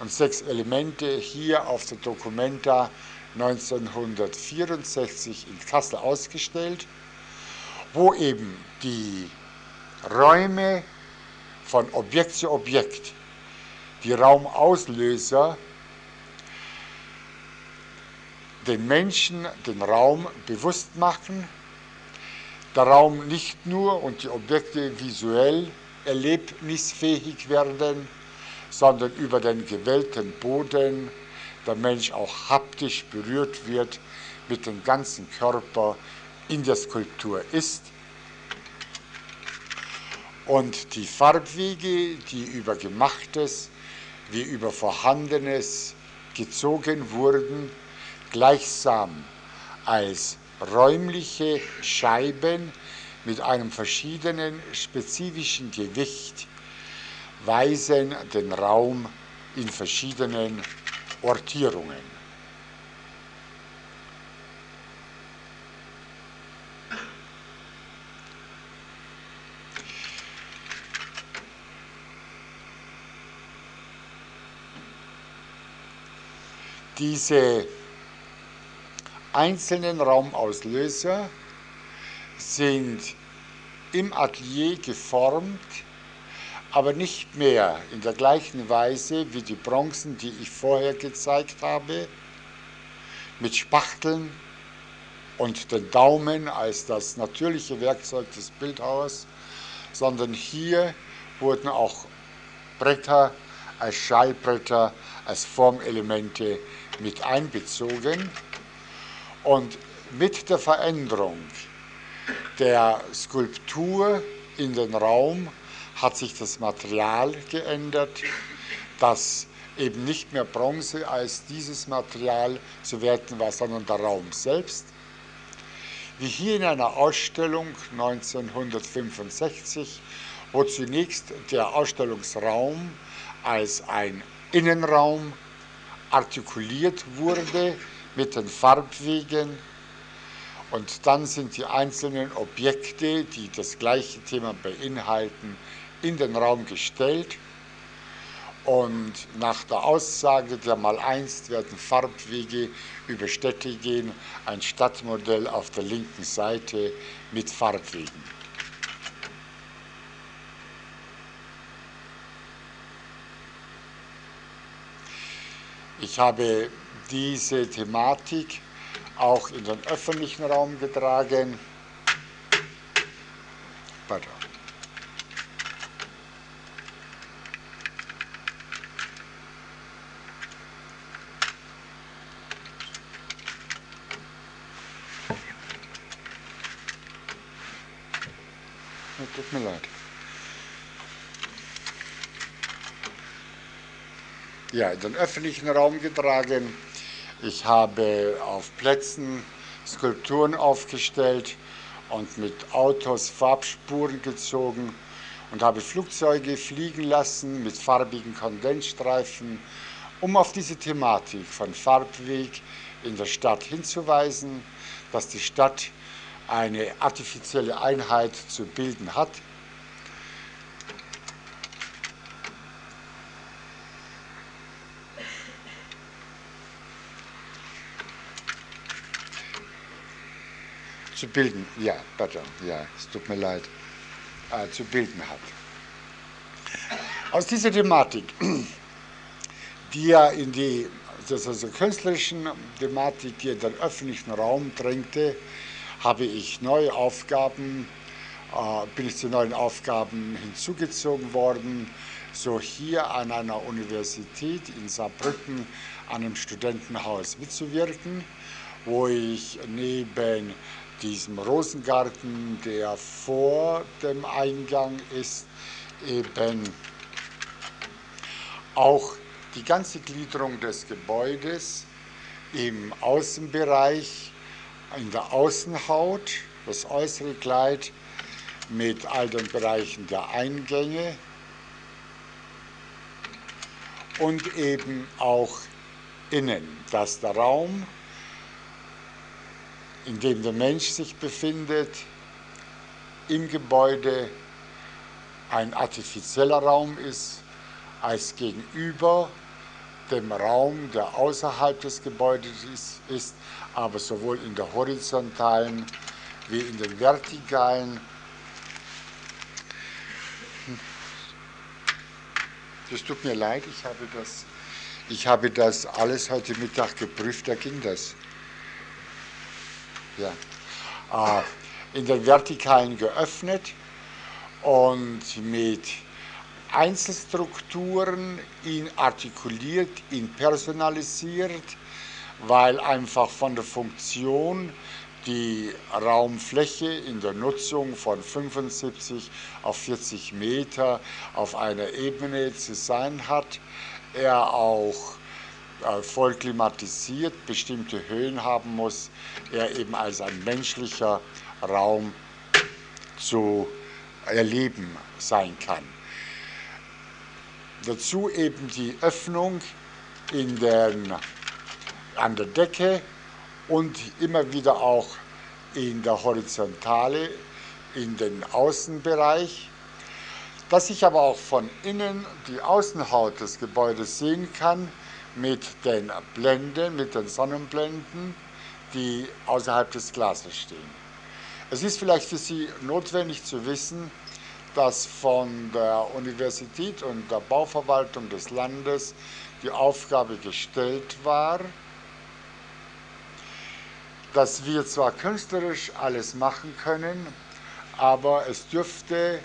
B: und sechs Elemente hier auf der Documenta 1964 in Kassel ausgestellt wo eben die Räume von Objekt zu Objekt, die Raumauslöser den Menschen den Raum bewusst machen, der Raum nicht nur und die Objekte visuell erlebnisfähig werden, sondern über den gewählten Boden der Mensch auch haptisch berührt wird, mit dem ganzen Körper in der Skulptur ist. Und die Farbwege, die über Gemachtes wie über Vorhandenes gezogen wurden, gleichsam als räumliche Scheiben mit einem verschiedenen spezifischen Gewicht weisen den Raum in verschiedenen Ortierungen. Diese einzelnen Raumauslöser sind im Atelier geformt, aber nicht mehr in der gleichen Weise wie die Bronzen, die ich vorher gezeigt habe, mit Spachteln und den Daumen als das natürliche Werkzeug des Bildhauers, sondern hier wurden auch Bretter als Schallbretter, als Formelemente mit einbezogen. Und mit der Veränderung der Skulptur in den Raum hat sich das Material geändert, dass eben nicht mehr Bronze als dieses Material zu werten war, sondern der Raum selbst. Wie hier in einer Ausstellung 1965, wo zunächst der Ausstellungsraum als ein Innenraum artikuliert wurde mit den Farbwegen und dann sind die einzelnen Objekte, die das gleiche Thema beinhalten, in den Raum gestellt und nach der Aussage der mal einst werden Farbwege über Städte gehen, ein Stadtmodell auf der linken Seite mit Farbwegen. Ich habe diese Thematik auch in den öffentlichen Raum getragen. Pardon. Tut mir leid. Ja, in den öffentlichen Raum getragen. Ich habe auf Plätzen Skulpturen aufgestellt und mit Autos Farbspuren gezogen und habe Flugzeuge fliegen lassen mit farbigen Kondensstreifen, um auf diese Thematik von Farbweg in der Stadt hinzuweisen, dass die Stadt eine artifizielle Einheit zu bilden hat zu bilden, ja, pardon, ja, es tut mir leid, äh, zu bilden hat. Aus dieser Thematik, die ja in die das also künstlerischen Thematik, die in den öffentlichen Raum drängte, habe ich neue Aufgaben, äh, bin ich zu neuen Aufgaben hinzugezogen worden, so hier an einer Universität in Saarbrücken an einem Studentenhaus mitzuwirken, wo ich neben diesem Rosengarten, der vor dem Eingang ist, eben auch die ganze Gliederung des Gebäudes im Außenbereich, in der Außenhaut, das äußere Kleid mit all den Bereichen der Eingänge und eben auch innen, dass der Raum in dem der Mensch sich befindet, im Gebäude ein artifizieller Raum ist, als gegenüber dem Raum, der außerhalb des Gebäudes ist, ist aber sowohl in der horizontalen wie in den vertikalen Das tut mir leid, ich habe das, ich habe das alles heute Mittag geprüft, da ging das. Ja, äh, in den Vertikalen geöffnet und mit Einzelstrukturen ihn artikuliert, ihn personalisiert, weil einfach von der Funktion die Raumfläche in der Nutzung von 75 auf 40 Meter auf einer Ebene zu sein hat. Er auch voll klimatisiert bestimmte Höhen haben muss, er eben als ein menschlicher Raum zu erleben sein kann. Dazu eben die Öffnung in den, an der Decke und immer wieder auch in der Horizontale, in den Außenbereich, dass ich aber auch von innen die Außenhaut des Gebäudes sehen kann mit den Blenden, mit den Sonnenblenden, die außerhalb des Glases stehen. Es ist vielleicht für Sie notwendig zu wissen, dass von der Universität und der Bauverwaltung des Landes die Aufgabe gestellt war, dass wir zwar künstlerisch alles machen können, aber es dürfte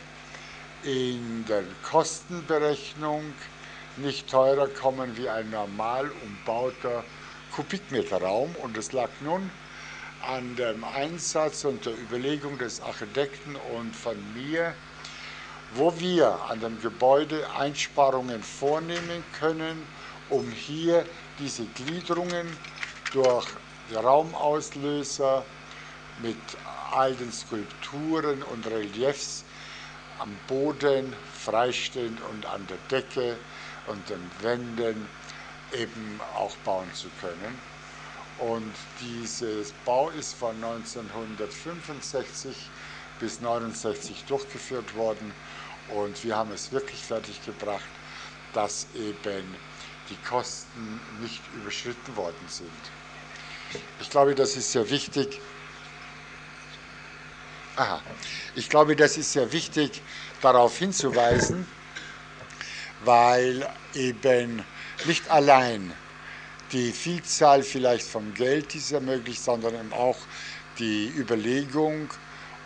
B: in der Kostenberechnung nicht teurer kommen wie ein normal umbauter Kubikmeterraum. Und es lag nun an dem Einsatz und der Überlegung des Architekten und von mir, wo wir an dem Gebäude Einsparungen vornehmen können, um hier diese Gliederungen durch Raumauslöser mit all den Skulpturen und Reliefs am Boden, freistehend und an der Decke und den Wänden eben auch bauen zu können. Und dieses Bau ist von 1965 bis 1969 durchgeführt worden und wir haben es wirklich fertiggebracht, dass eben die Kosten nicht überschritten worden sind. Ich glaube, das ist sehr wichtig. Aha. Ich glaube, das ist sehr wichtig, darauf hinzuweisen, weil eben nicht allein die Vielzahl vielleicht vom Geld ist ermöglicht, sondern eben auch die Überlegung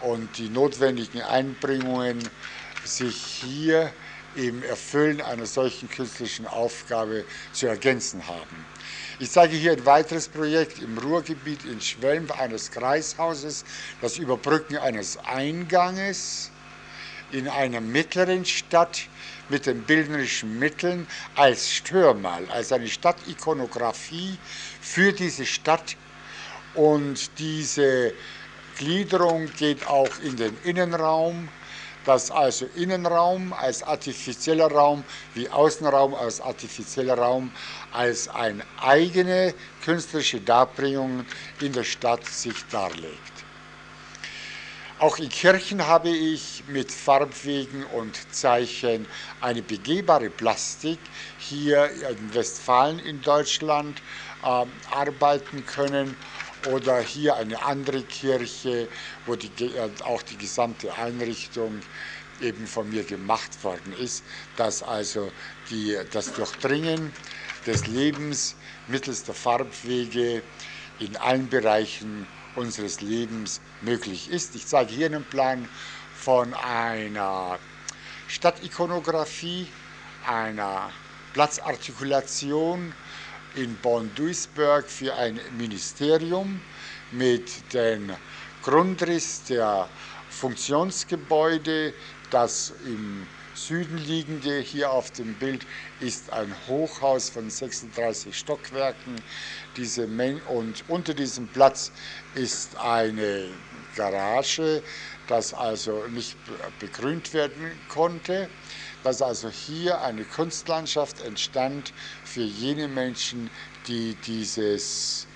B: und die notwendigen Einbringungen sich hier im Erfüllen einer solchen künstlerischen Aufgabe zu ergänzen haben. Ich zeige hier ein weiteres Projekt im Ruhrgebiet in Schwelm eines Kreishauses, das Überbrücken eines Einganges in einer mittleren Stadt mit den bildnerischen Mitteln als Störmal, als eine Stadtikonografie für diese Stadt. Und diese Gliederung geht auch in den Innenraum dass also Innenraum als artifizieller Raum wie Außenraum als artifizieller Raum als eine eigene künstlerische Darbringung in der Stadt sich darlegt. Auch in Kirchen habe ich mit Farbwegen und Zeichen eine begehbare Plastik hier in Westfalen in Deutschland äh, arbeiten können. Oder hier eine andere Kirche, wo die, äh, auch die gesamte Einrichtung eben von mir gemacht worden ist, dass also die, das Durchdringen des Lebens mittels der Farbwege in allen Bereichen unseres Lebens möglich ist. Ich zeige hier einen Plan von einer Stadtikonographie, einer Platzartikulation, in Bonn-Duisburg für ein Ministerium mit dem Grundriss der Funktionsgebäude. Das im Süden liegende hier auf dem Bild ist ein Hochhaus von 36 Stockwerken. Diese und unter diesem Platz ist eine Garage, das also nicht begrünt werden konnte dass also hier eine Kunstlandschaft entstand für jene Menschen, die dieses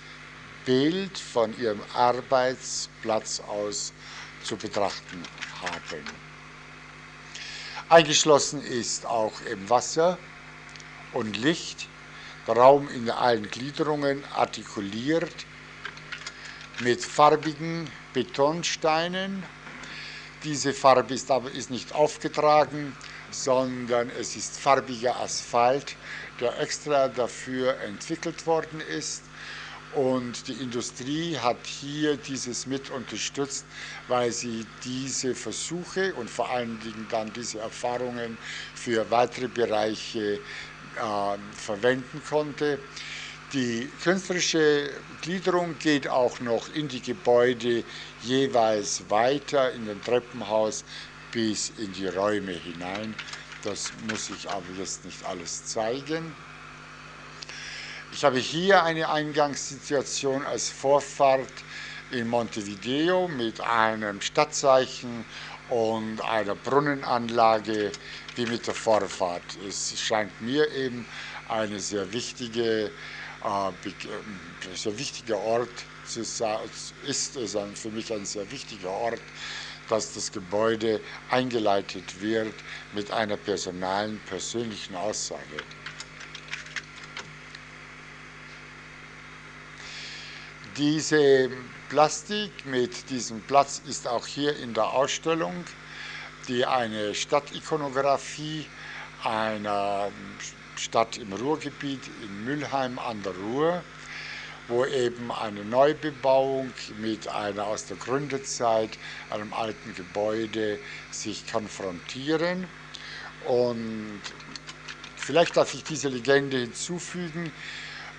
B: Bild von ihrem Arbeitsplatz aus zu betrachten haben. Eingeschlossen ist auch im Wasser und Licht, der Raum in allen Gliederungen artikuliert mit farbigen Betonsteinen. Diese Farbe ist aber ist nicht aufgetragen, sondern es ist farbiger Asphalt, der extra dafür entwickelt worden ist. Und die Industrie hat hier dieses mit unterstützt, weil sie diese Versuche und vor allen Dingen dann diese Erfahrungen für weitere Bereiche äh, verwenden konnte. Die künstlerische Gliederung geht auch noch in die Gebäude jeweils weiter in den Treppenhaus bis in die Räume hinein. Das muss ich aber jetzt nicht alles zeigen. Ich habe hier eine Eingangssituation als Vorfahrt in Montevideo mit einem Stadtzeichen und einer Brunnenanlage wie mit der Vorfahrt. Es scheint mir eben eine sehr wichtige, äh, sehr wichtiger Ort zu sein, ist es für mich ein sehr wichtiger Ort, dass das Gebäude eingeleitet wird mit einer personalen, persönlichen Aussage. Diese Plastik mit diesem Platz ist auch hier in der Ausstellung, die eine Stadtikonographie einer Stadt im Ruhrgebiet in Mülheim an der Ruhr, wo eben eine Neubebauung mit einer aus der Gründezeit, einem alten Gebäude, sich konfrontieren. Und vielleicht darf ich diese Legende hinzufügen.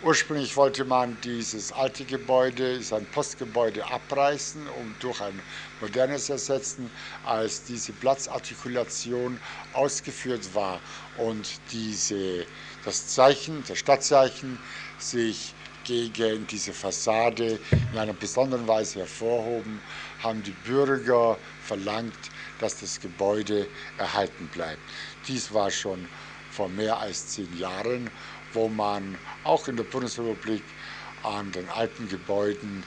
B: Ursprünglich wollte man dieses alte Gebäude, ist ein Postgebäude, abreißen und durch ein modernes ersetzen, als diese Platzartikulation ausgeführt war und diese, das Zeichen, das Stadtzeichen sich gegen diese Fassade in einer besonderen Weise hervorhoben, haben die Bürger verlangt, dass das Gebäude erhalten bleibt. Dies war schon vor mehr als zehn Jahren wo man auch in der Bundesrepublik an den alten Gebäuden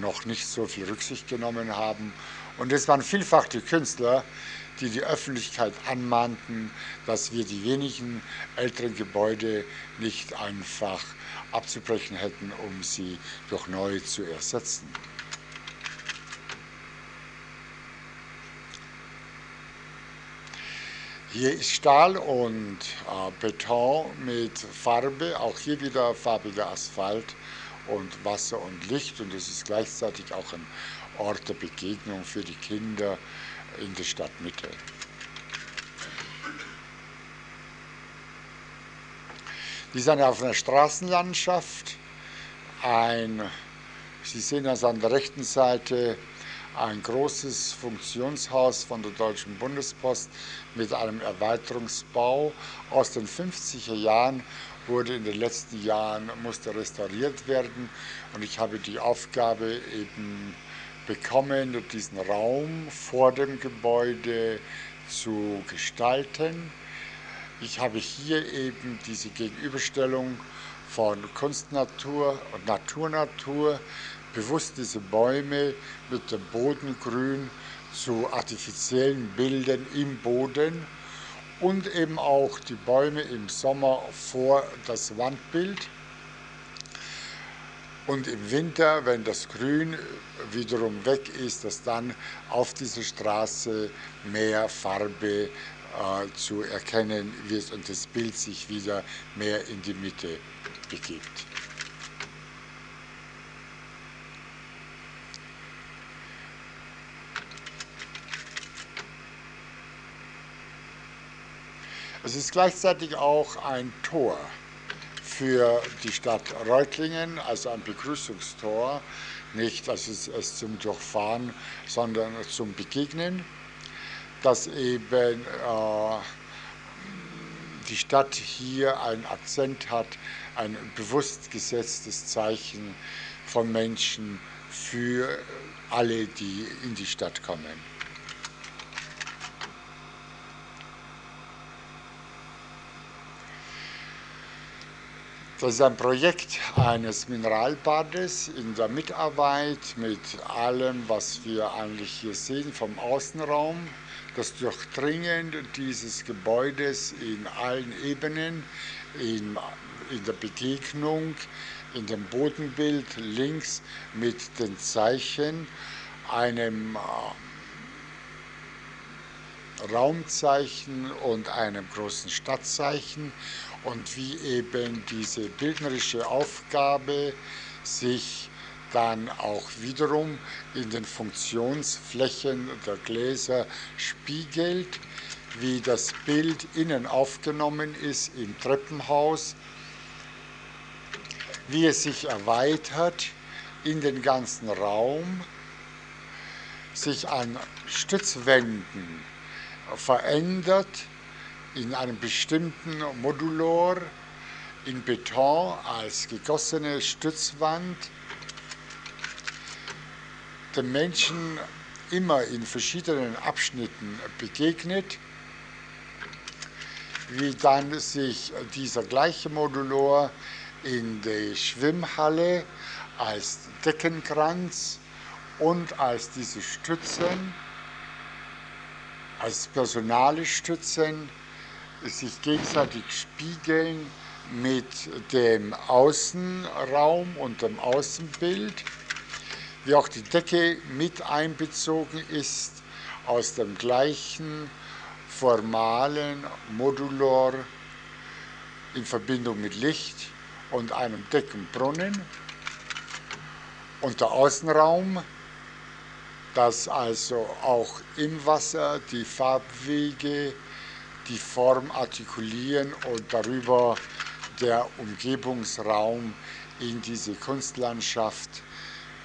B: noch nicht so viel Rücksicht genommen haben. Und es waren vielfach die Künstler, die die Öffentlichkeit anmahnten, dass wir die wenigen älteren Gebäude nicht einfach abzubrechen hätten, um sie durch neue zu ersetzen. Hier ist Stahl und äh, Beton mit Farbe, auch hier wieder farbiger Asphalt und Wasser und Licht und es ist gleichzeitig auch ein Ort der Begegnung für die Kinder in der Stadtmitte. Die sind auf einer Straßenlandschaft. Ein, Sie sehen das an der rechten Seite ein großes Funktionshaus von der Deutschen Bundespost mit einem Erweiterungsbau aus den 50er Jahren wurde in den letzten Jahren musste restauriert werden und ich habe die Aufgabe eben bekommen, diesen Raum vor dem Gebäude zu gestalten. Ich habe hier eben diese Gegenüberstellung von Kunstnatur und Naturnatur bewusst diese Bäume mit dem Bodengrün zu artifiziellen Bildern im Boden und eben auch die Bäume im Sommer vor das Wandbild. Und im Winter, wenn das Grün wiederum weg ist, dass dann auf dieser Straße mehr Farbe äh, zu erkennen wird und das Bild sich wieder mehr in die Mitte begibt. Es ist gleichzeitig auch ein Tor für die Stadt Reutlingen, also ein Begrüßungstor, nicht als es, es zum Durchfahren, sondern zum Begegnen, dass eben äh, die Stadt hier einen Akzent hat, ein bewusst gesetztes Zeichen von Menschen für alle, die in die Stadt kommen. Das ist ein Projekt eines Mineralbades in der Mitarbeit mit allem, was wir eigentlich hier sehen vom Außenraum. Das Durchdringen dieses Gebäudes in allen Ebenen, in, in der Begegnung, in dem Bodenbild links mit den Zeichen, einem äh, Raumzeichen und einem großen Stadtzeichen und wie eben diese bildnerische Aufgabe sich dann auch wiederum in den Funktionsflächen der Gläser spiegelt, wie das Bild innen aufgenommen ist im Treppenhaus, wie es sich erweitert in den ganzen Raum, sich an Stützwänden verändert in einem bestimmten Modulor, in Beton als gegossene Stützwand, den Menschen immer in verschiedenen Abschnitten begegnet, wie dann sich dieser gleiche Modulor in die Schwimmhalle als Deckenkranz und als diese Stützen, als personale Stützen sich gegenseitig spiegeln mit dem Außenraum und dem Außenbild, wie auch die Decke mit einbezogen ist aus dem gleichen formalen Modulor in Verbindung mit Licht und einem Deckenbrunnen. Und der Außenraum, das also auch im Wasser die Farbwege, die Form artikulieren und darüber der Umgebungsraum in diese Kunstlandschaft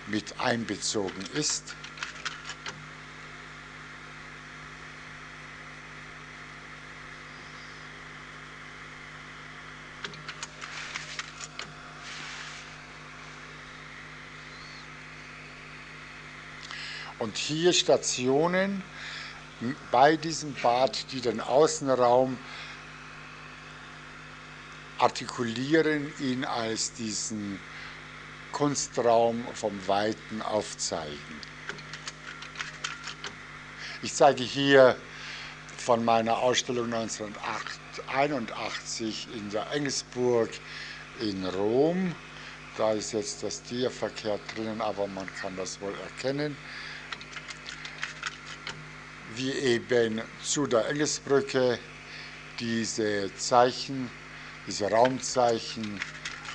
B: mit einbezogen ist. Und hier Stationen bei diesem Bad, die den Außenraum artikulieren, ihn als diesen Kunstraum vom Weiten aufzeigen. Ich zeige hier von meiner Ausstellung 1981 in der Engelsburg in Rom. Da ist jetzt das Tier verkehrt drinnen, aber man kann das wohl erkennen wie eben zu der Engelsbrücke diese Zeichen, diese Raumzeichen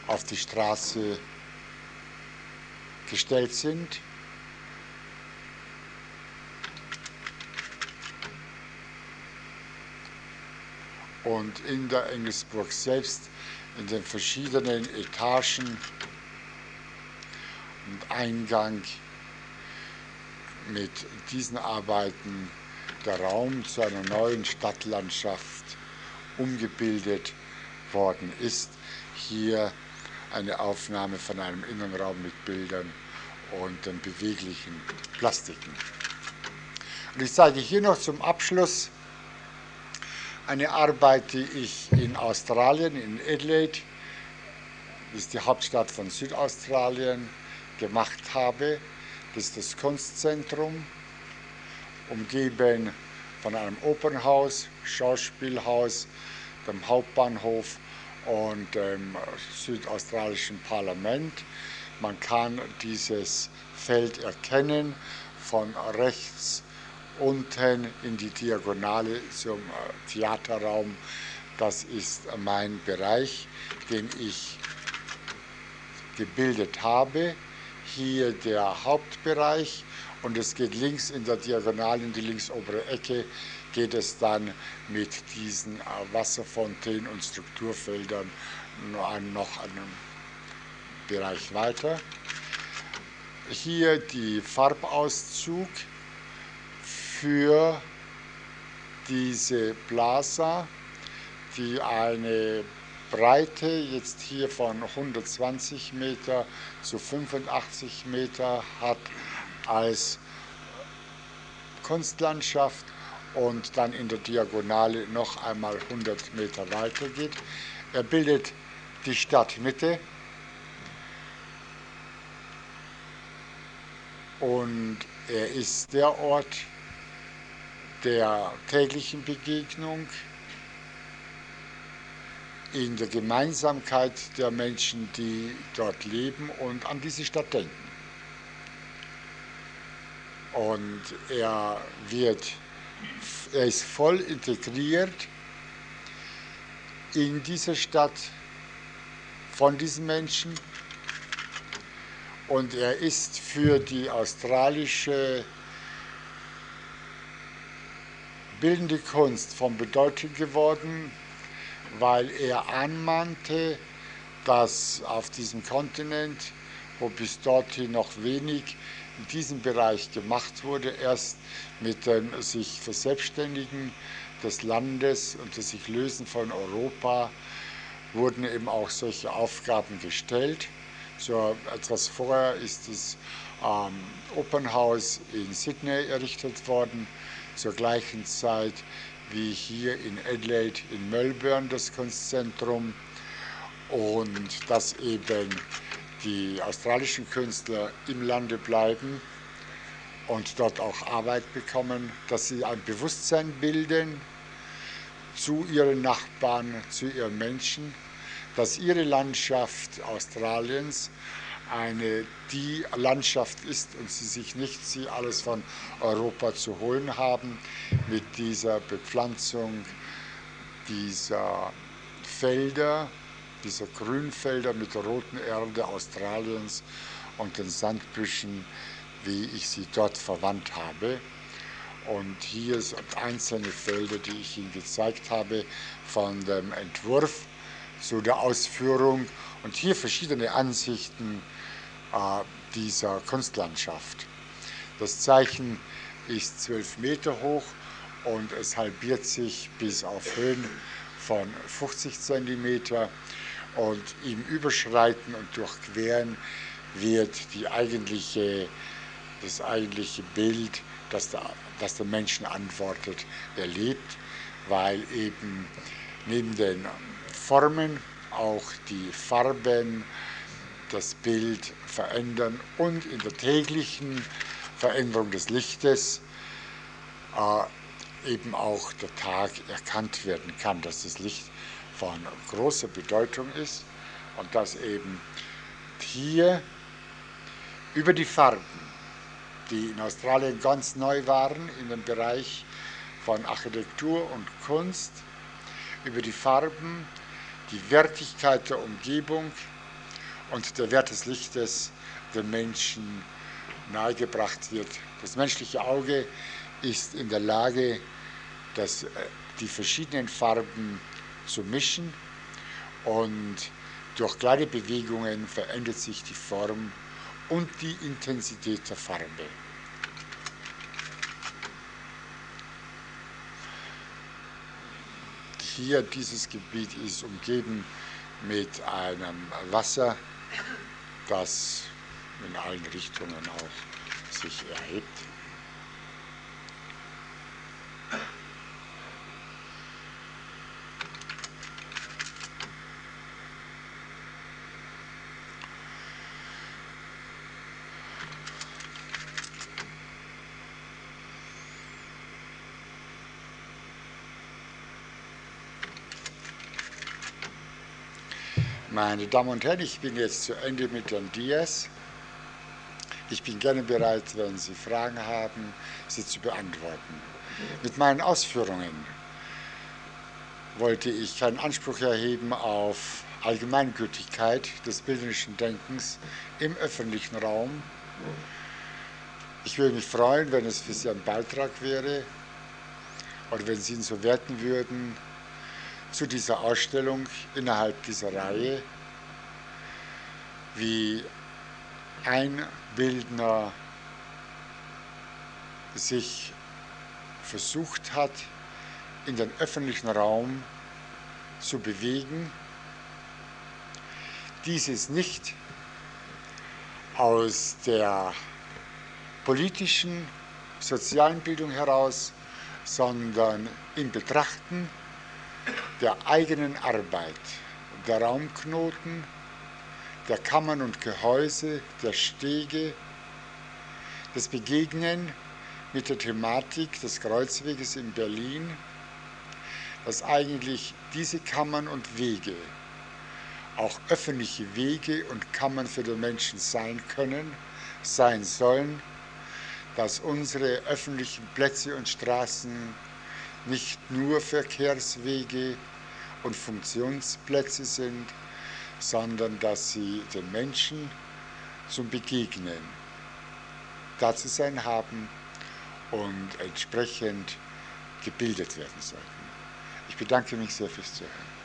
B: auf die Straße gestellt sind. Und in der Engelsburg selbst, in den verschiedenen Etagen und Eingang mit diesen Arbeiten der Raum zu einer neuen Stadtlandschaft umgebildet worden ist. Hier eine Aufnahme von einem Innenraum mit Bildern und den beweglichen Plastiken. Und ich zeige hier noch zum Abschluss eine Arbeit, die ich in Australien, in Adelaide, das ist die Hauptstadt von Südaustralien, gemacht habe. Das ist das Kunstzentrum umgeben von einem Opernhaus, Schauspielhaus, dem Hauptbahnhof und dem südaustralischen Parlament. Man kann dieses Feld erkennen von rechts unten in die Diagonale zum Theaterraum. Das ist mein Bereich, den ich gebildet habe. Hier der Hauptbereich und es geht links in der Diagonale in die linksobere Ecke geht es dann mit diesen äh, Wasserfontänen und Strukturfeldern noch einen Bereich weiter. Hier die Farbauszug für diese Plaza, die eine Breite jetzt hier von 120 Meter zu 85 Meter hat als Kunstlandschaft und dann in der Diagonale noch einmal 100 Meter weiter geht. Er bildet die Stadtmitte und er ist der Ort der täglichen Begegnung in der Gemeinsamkeit der Menschen, die dort leben und an diese Stadt denken. Und er wird, er ist voll integriert in diese Stadt von diesen Menschen. und er ist für die australische bildende Kunst von Bedeutung geworden, weil er anmahnte, dass auf diesem Kontinent, wo bis dorthin noch wenig in diesem Bereich gemacht wurde, erst mit dem sich Verselbstständigen des Landes und das sich Lösen von Europa wurden eben auch solche Aufgaben gestellt. So etwas vorher ist das ähm, Opernhaus in Sydney errichtet worden, zur gleichen Zeit wie hier in Adelaide, in Melbourne das Kunstzentrum und dass eben die australischen Künstler im Lande bleiben und dort auch Arbeit bekommen, dass sie ein Bewusstsein bilden zu ihren Nachbarn, zu ihren Menschen, dass ihre Landschaft Australiens eine die Landschaft ist und sie sich nicht sie alles von Europa zu holen haben mit dieser Bepflanzung dieser Felder, dieser Grünfelder mit der roten Erde Australiens und den Sandbüschen, wie ich sie dort verwandt habe. Und hier sind einzelne Felder, die ich Ihnen gezeigt habe, von dem Entwurf zu der Ausführung. Und hier verschiedene Ansichten äh, dieser Kunstlandschaft. Das Zeichen ist zwölf Meter hoch und es halbiert sich bis auf Höhen von 50 Zentimeter. Und im Überschreiten und Durchqueren wird die eigentliche, das eigentliche Bild, das der das der Menschen antwortet, erlebt, weil eben neben den Formen auch die Farben das Bild verändern und in der täglichen Veränderung des Lichtes äh, eben auch der Tag erkannt werden kann, dass das Licht von großer Bedeutung ist und dass eben hier über die Farben die in Australien ganz neu waren in dem Bereich von Architektur und Kunst, über die Farben, die Wertigkeit der Umgebung und der Wert des Lichtes den Menschen nahegebracht wird. Das menschliche Auge ist in der Lage, das, äh, die verschiedenen Farben zu mischen und durch kleine Bewegungen verändert sich die Form und die Intensität der Farbe. Hier dieses Gebiet ist umgeben mit einem Wasser, das in allen Richtungen auch sich erhebt. Meine Damen und Herren, ich bin jetzt zu Ende mit den Dias. Ich bin gerne bereit, wenn Sie Fragen haben, sie zu beantworten. Mit meinen Ausführungen wollte ich keinen Anspruch erheben auf Allgemeingültigkeit des bildnerischen Denkens im öffentlichen Raum. Ich würde mich freuen, wenn es für Sie ein Beitrag wäre oder wenn Sie ihn so werten würden, zu dieser Ausstellung innerhalb dieser Reihe, wie ein Bildner sich versucht hat, in den öffentlichen Raum zu bewegen, dieses nicht aus der politischen, sozialen Bildung heraus, sondern in Betrachten der eigenen Arbeit, der Raumknoten, der Kammern und Gehäuse, der Stege, das Begegnen mit der Thematik des Kreuzweges in Berlin, dass eigentlich diese Kammern und Wege auch öffentliche Wege und Kammern für den Menschen sein können, sein sollen, dass unsere öffentlichen Plätze und Straßen nicht nur Verkehrswege und Funktionsplätze sind, sondern dass sie den Menschen zum Begegnen da zu sein haben und entsprechend gebildet werden sollten. Ich bedanke mich sehr fürs Zuhören.